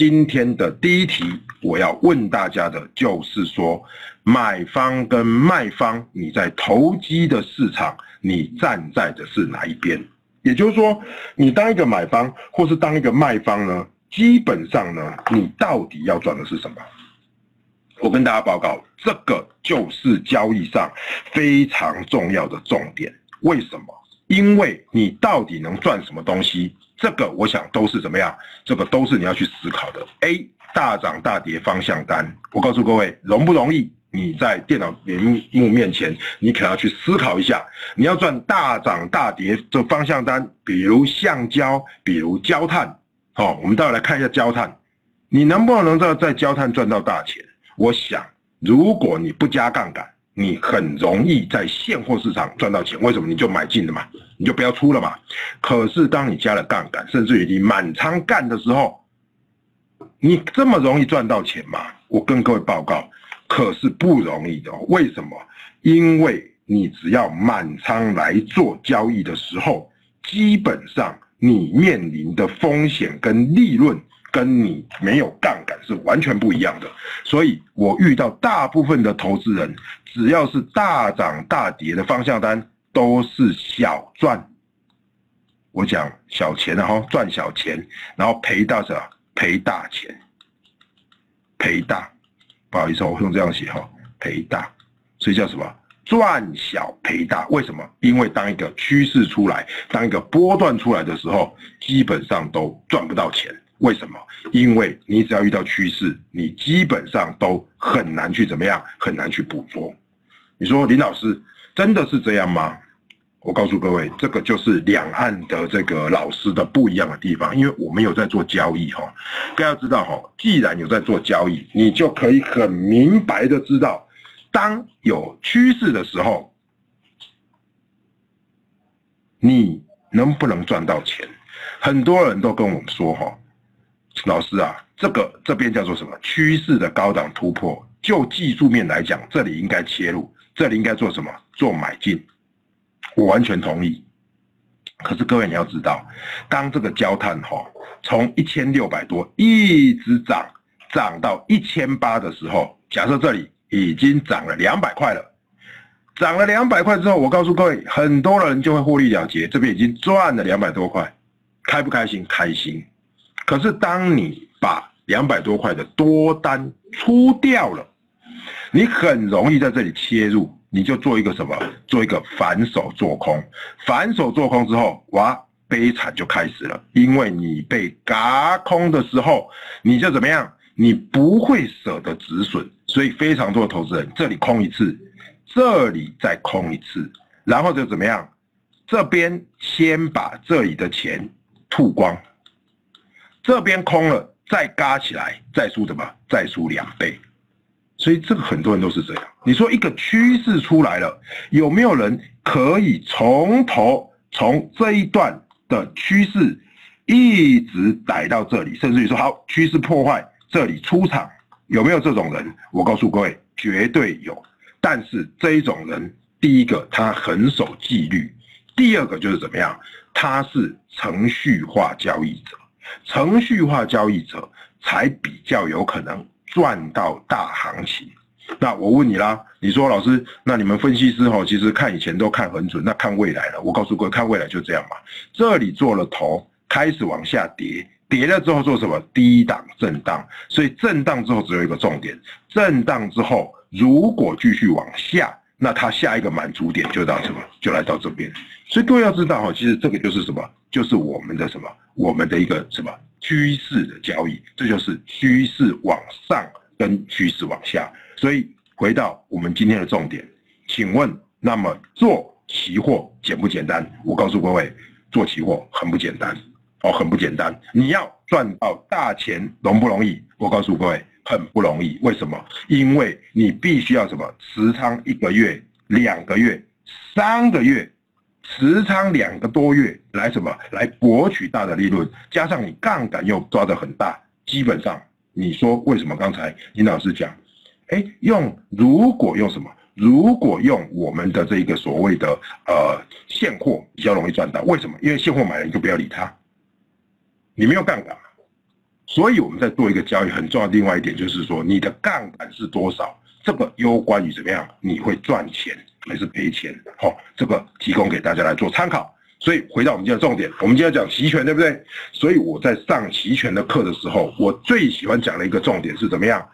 今天的第一题，我要问大家的就是说，买方跟卖方，你在投机的市场，你站在的是哪一边？也就是说，你当一个买方或是当一个卖方呢？基本上呢，你到底要赚的是什么？我跟大家报告，这个就是交易上非常重要的重点。为什么？因为你到底能赚什么东西？这个我想都是怎么样？这个都是你要去思考的。A 大涨大跌方向单，我告诉各位，容不容易？你在电脑屏幕面前，你可要去思考一下。你要赚大涨大跌这方向单，比如橡胶，比如焦炭。好，我们待会来看一下焦炭，你能不能在在焦炭赚到大钱？我想，如果你不加杠杆，你很容易在现货市场赚到钱。为什么？你就买进了嘛，你就不要出了嘛。可是当你加了杠杆，甚至于你满仓干的时候，你这么容易赚到钱吗？我跟各位报告，可是不容易的。为什么？因为你只要满仓来做交易的时候，基本上。你面临的风险跟利润，跟你没有杠杆是完全不一样的。所以我遇到大部分的投资人，只要是大涨大跌的方向单，都是小赚。我讲小钱然后赚小钱，然后赔大什么？赔大钱，赔大。不好意思，我用这样写哈，赔大。所以叫什么？赚小赔大，为什么？因为当一个趋势出来，当一个波段出来的时候，基本上都赚不到钱。为什么？因为你只要遇到趋势，你基本上都很难去怎么样，很难去捕捉。你说林老师真的是这样吗？我告诉各位，这个就是两岸的这个老师的不一样的地方，因为我们有在做交易哈。大家知道哈，既然有在做交易，你就可以很明白的知道。当有趋势的时候，你能不能赚到钱？很多人都跟我们说：“哈，老师啊，这个这边叫做什么？趋势的高档突破。就技术面来讲，这里应该切入，这里应该做什么？做买进。我完全同意。可是各位你要知道，当这个焦炭哈从一千六百多一直涨涨到一千八的时候，假设这里。已经涨了两百块了，涨了两百块之后，我告诉各位，很多人就会获利了结，这边已经赚了两百多块，开不开心？开心。可是当你把两百多块的多单出掉了，你很容易在这里切入，你就做一个什么？做一个反手做空。反手做空之后，哇，悲惨就开始了，因为你被嘎空的时候，你就怎么样？你不会舍得止损，所以非常多的投资人这里空一次，这里再空一次，然后就怎么样？这边先把这里的钱吐光，这边空了再嘎起来，再输什么？再输两倍。所以这个很多人都是这样。你说一个趋势出来了，有没有人可以从头从这一段的趋势一直逮到这里，甚至于说好趋势破坏？这里出场有没有这种人？我告诉各位，绝对有。但是这一种人，第一个他很守纪律，第二个就是怎么样？他是程序化交易者，程序化交易者才比较有可能赚到大行情。那我问你啦，你说老师，那你们分析师哈，其实看以前都看很准，那看未来了？我告诉各位，看未来就这样嘛。这里做了头，开始往下跌。跌了之后做什么？低档震荡，所以震荡之后只有一个重点，震荡之后如果继续往下，那它下一个满足点就到什么？就来到这边。所以各位要知道哈，其实这个就是什么？就是我们的什么？我们的一个什么趋势的交易？这就是趋势往上跟趋势往下。所以回到我们今天的重点，请问，那么做期货简不简单？我告诉各位，做期货很不简单。哦，很不简单。你要赚到大钱容不容易？我告诉各位，很不容易。为什么？因为你必须要什么？持仓一个月、两个月、三个月，持仓两个多月来什么？来博取大的利润，加上你杠杆又抓得很大，基本上你说为什么？刚才林老师讲，哎，用如果用什么？如果用我们的这个所谓的呃现货比较容易赚到，为什么？因为现货买了你就不要理他。你没有杠杆，所以我们在做一个交易很重要另外一点就是说，你的杠杆是多少，这个攸关于怎么样，你会赚钱还是赔钱？好，这个提供给大家来做参考。所以回到我们今天的重点，我们今天讲期权，对不对？所以我在上期权的课的时候，我最喜欢讲的一个重点是怎么样？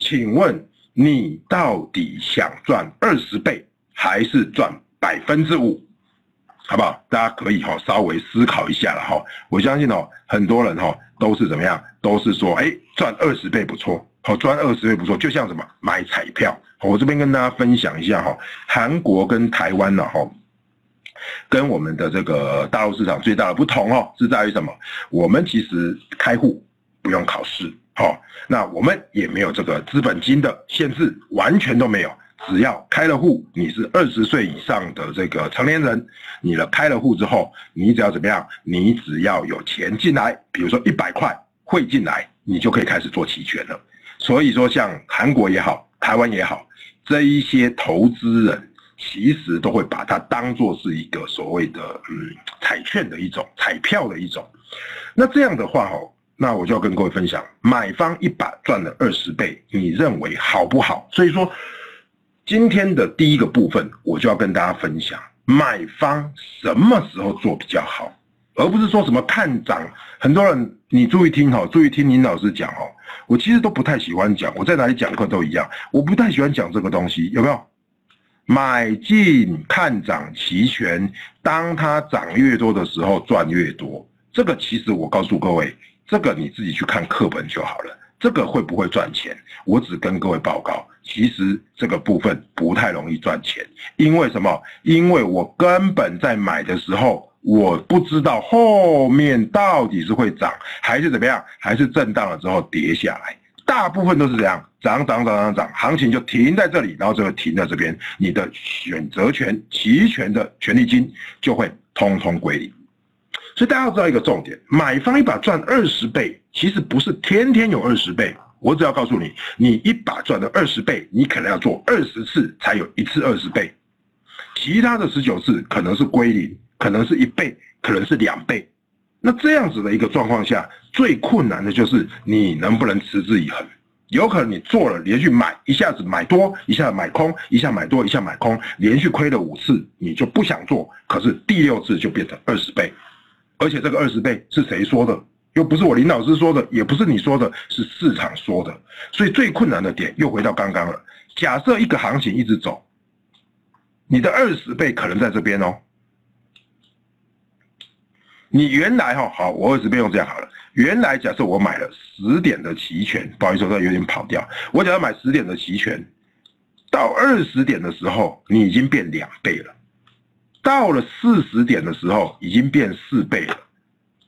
请问你到底想赚二十倍还是赚百分之五？好不好？大家可以哈稍微思考一下了哈。我相信哦，很多人哈都是怎么样？都是说，哎，赚二十倍不错，好赚二十倍不错。就像什么买彩票，我这边跟大家分享一下哈。韩国跟台湾呢哈，跟我们的这个大陆市场最大的不同哦，是在于什么？我们其实开户不用考试，好，那我们也没有这个资本金的限制，完全都没有。只要开了户，你是二十岁以上的这个成年人，你了开了户之后，你只要怎么样？你只要有钱进来，比如说一百块汇进来，你就可以开始做期权了。所以说，像韩国也好，台湾也好，这一些投资人其实都会把它当做是一个所谓的嗯彩券的一种彩票的一种。那这样的话哦，那我就要跟各位分享，买方一把赚了二十倍，你认为好不好？所以说。今天的第一个部分，我就要跟大家分享买方什么时候做比较好，而不是说什么看涨。很多人，你注意听哈，注意听林老师讲哈。我其实都不太喜欢讲，我在哪里讲课都一样，我不太喜欢讲这个东西，有没有？买进看涨期权，当它涨越多的时候赚越多。这个其实我告诉各位，这个你自己去看课本就好了。这个会不会赚钱？我只跟各位报告，其实这个部分不太容易赚钱，因为什么？因为我根本在买的时候，我不知道后面到底是会涨还是怎么样，还是震荡了之后跌下来。大部分都是这样，涨涨涨涨涨，行情就停在这里，然后就会停在这边，你的选择权、期权的权利金就会通通归零。所以大家要知道一个重点：买方一把赚二十倍，其实不是天天有二十倍。我只要告诉你，你一把赚了二十倍，你可能要做二十次才有一次二十倍，其他的十九次可能是归零，可能是一倍，可能是两倍。那这样子的一个状况下，最困难的就是你能不能持之以恒。有可能你做了连续买，一下子买多，一下买空，一下买多，一下买空，连续亏了五次，你就不想做，可是第六次就变成二十倍。而且这个二十倍是谁说的？又不是我林老师说的，也不是你说的，是市场说的。所以最困难的点又回到刚刚了。假设一个行情一直走，你的二十倍可能在这边哦。你原来哈好，我二十倍用这样好了。原来假设我买了十点的期权，不好意思，我有点跑掉。我假设买十点的期权，到二十点的时候，你已经变两倍了。到了四十点的时候，已经变四倍了；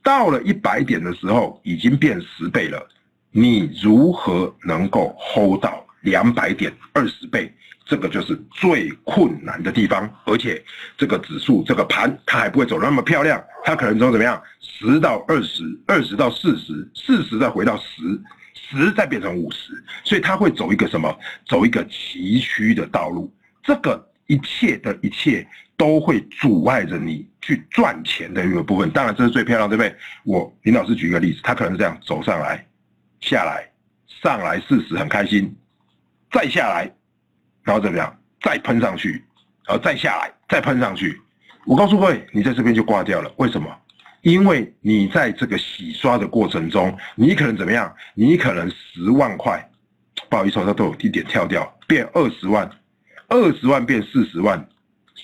到了一百点的时候，已经变十倍了。你如何能够 hold 到两百点二十倍？这个就是最困难的地方。而且这个指数、这个盘，它还不会走那么漂亮，它可能从怎么样？十到二十，二十到四十，四十再回到十，十再变成五十，所以它会走一个什么？走一个崎岖的道路。这个一切的一切。都会阻碍着你去赚钱的一个部分，当然这是最漂亮，对不对？我林老师举一个例子，他可能是这样走上来，下来，上来四十很开心，再下来，然后怎么样？再喷上去，然后再下来，再喷上去。我告诉各位，你在这边就挂掉了。为什么？因为你在这个洗刷的过程中，你可能怎么样？你可能十万块，不好意思，它都有一点跳掉，变二十万，二十万变四十万。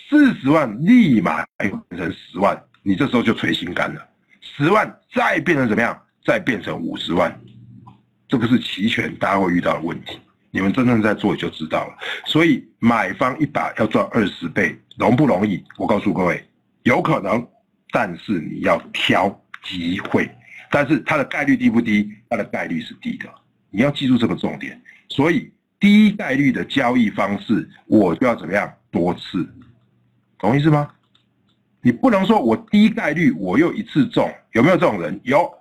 四十万立马变成十万，你这时候就垂心肝了。十万再变成怎么样？再变成五十万，这个是期权大家会遇到的问题。你们真正在做就知道了。所以买方一把要赚二十倍，容不容易？我告诉各位，有可能，但是你要挑机会。但是它的概率低不低？它的概率是低的。你要记住这个重点。所以低概率的交易方式，我就要怎么样？多次。懂意思吗？你不能说我低概率我又一次中，有没有这种人？有，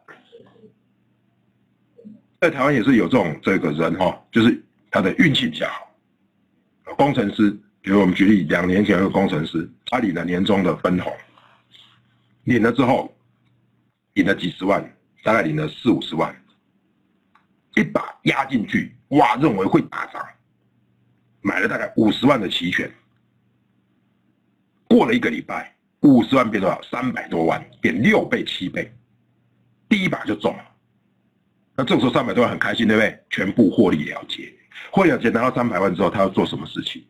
在台湾也是有这种这个人哈，就是他的运气比较好。工程师，比如我们举例，两年前有个工程师，他领了年终的分红，领了之后，领了几十万，大概领了四五十万，一把压进去，哇，认为会打涨，买了大概五十万的期权。过了一个礼拜，五十万变多少？三百多万，变六倍、七倍，第一把就中了。那这时候三百多万很开心，对不对？全部获利了结，获利了结拿到三百万之后，他要做什么事情？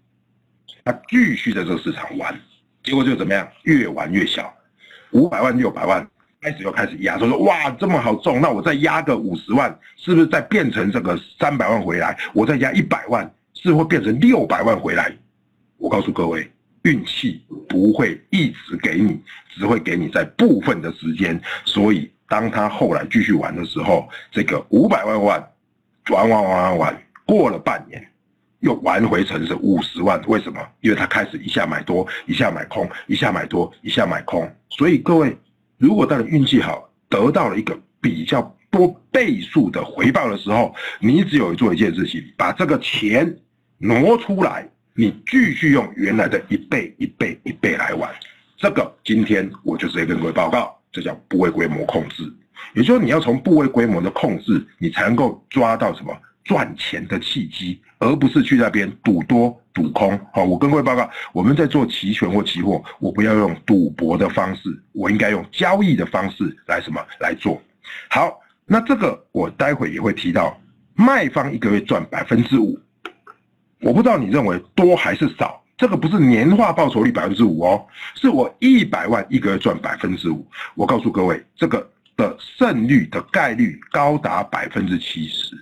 他继续在这个市场玩，结果就怎么样？越玩越小，五百万、六百万，开始又开始压，说说哇这么好中，那我再压个五十万，是不是再变成这个三百万回来？我再压一百万，是会变成六百万回来？我告诉各位。运气不会一直给你，只会给你在部分的时间。所以，当他后来继续玩的时候，这个五百万万玩玩玩玩玩，过了半年，又玩回成是五十万。为什么？因为他开始一下买多，一下买空，一下买多，一下买空。所以各位，如果当你运气好，得到了一个比较多倍数的回报的时候，你只有做一件事情，把这个钱挪出来。你继续用原来的一倍、一倍、一倍来玩，这个今天我就直接跟各位报告，这叫部位规模控制。也就是说，你要从部位规模的控制，你才能够抓到什么赚钱的契机，而不是去那边赌多赌空。好，我跟各位报告，我们在做期权或期货，我不要用赌博的方式，我应该用交易的方式来什么来做。好，那这个我待会也会提到，卖方一个月赚百分之五。我不知道你认为多还是少，这个不是年化报酬率百分之五哦，是我一百万一个月赚百分之五。我告诉各位，这个的胜率的概率高达百分之七十。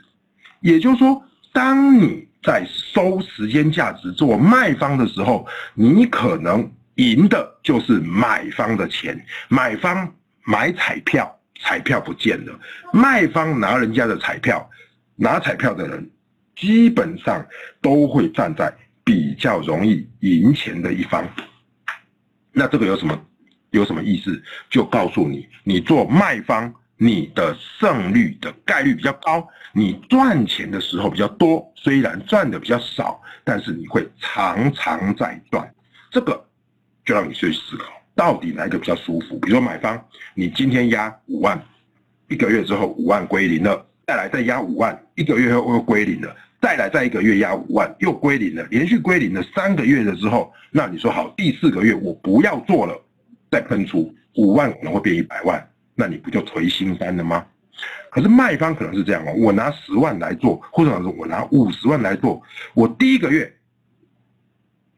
也就是说，当你在收时间价值做卖方的时候，你可能赢的就是买方的钱。买方买彩票，彩票不见了；卖方拿人家的彩票，拿彩票的人。基本上都会站在比较容易赢钱的一方。那这个有什么有什么意思？就告诉你，你做卖方，你的胜率的概率比较高，你赚钱的时候比较多。虽然赚的比较少，但是你会常常在赚。这个就让你去思考，到底哪一个比较舒服？比如说买方，你今天压五万，一个月之后五万归零了，再来再压五万，一个月后又归零了。再来，再一个月压五万，又归零了，连续归零了三个月了之后，那你说好，第四个月我不要做了，再喷出五万可能会变一百万，那你不就颓心肝了吗？可是卖方可能是这样哦，我拿十万来做，或者说我拿五十万来做，我第一个月，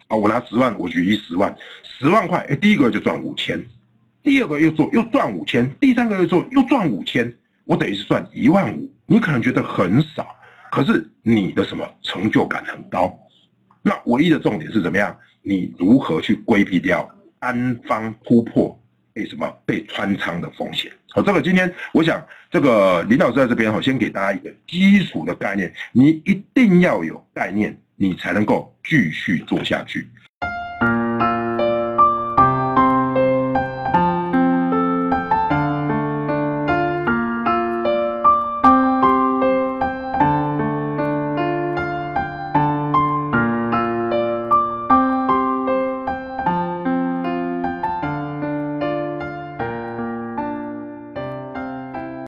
啊，我拿十万，我举一十万，十万块，哎，第一个月就赚五千，第二个月做又赚五千，第三个月做又赚五千，我等于是赚一万五，你可能觉得很少。可是你的什么成就感很高？那唯一的重点是怎么样？你如何去规避掉单方突破为什么被穿仓的风险？好，这个今天我想这个林老师在这边哈，先给大家一个基础的概念，你一定要有概念，你才能够继续做下去。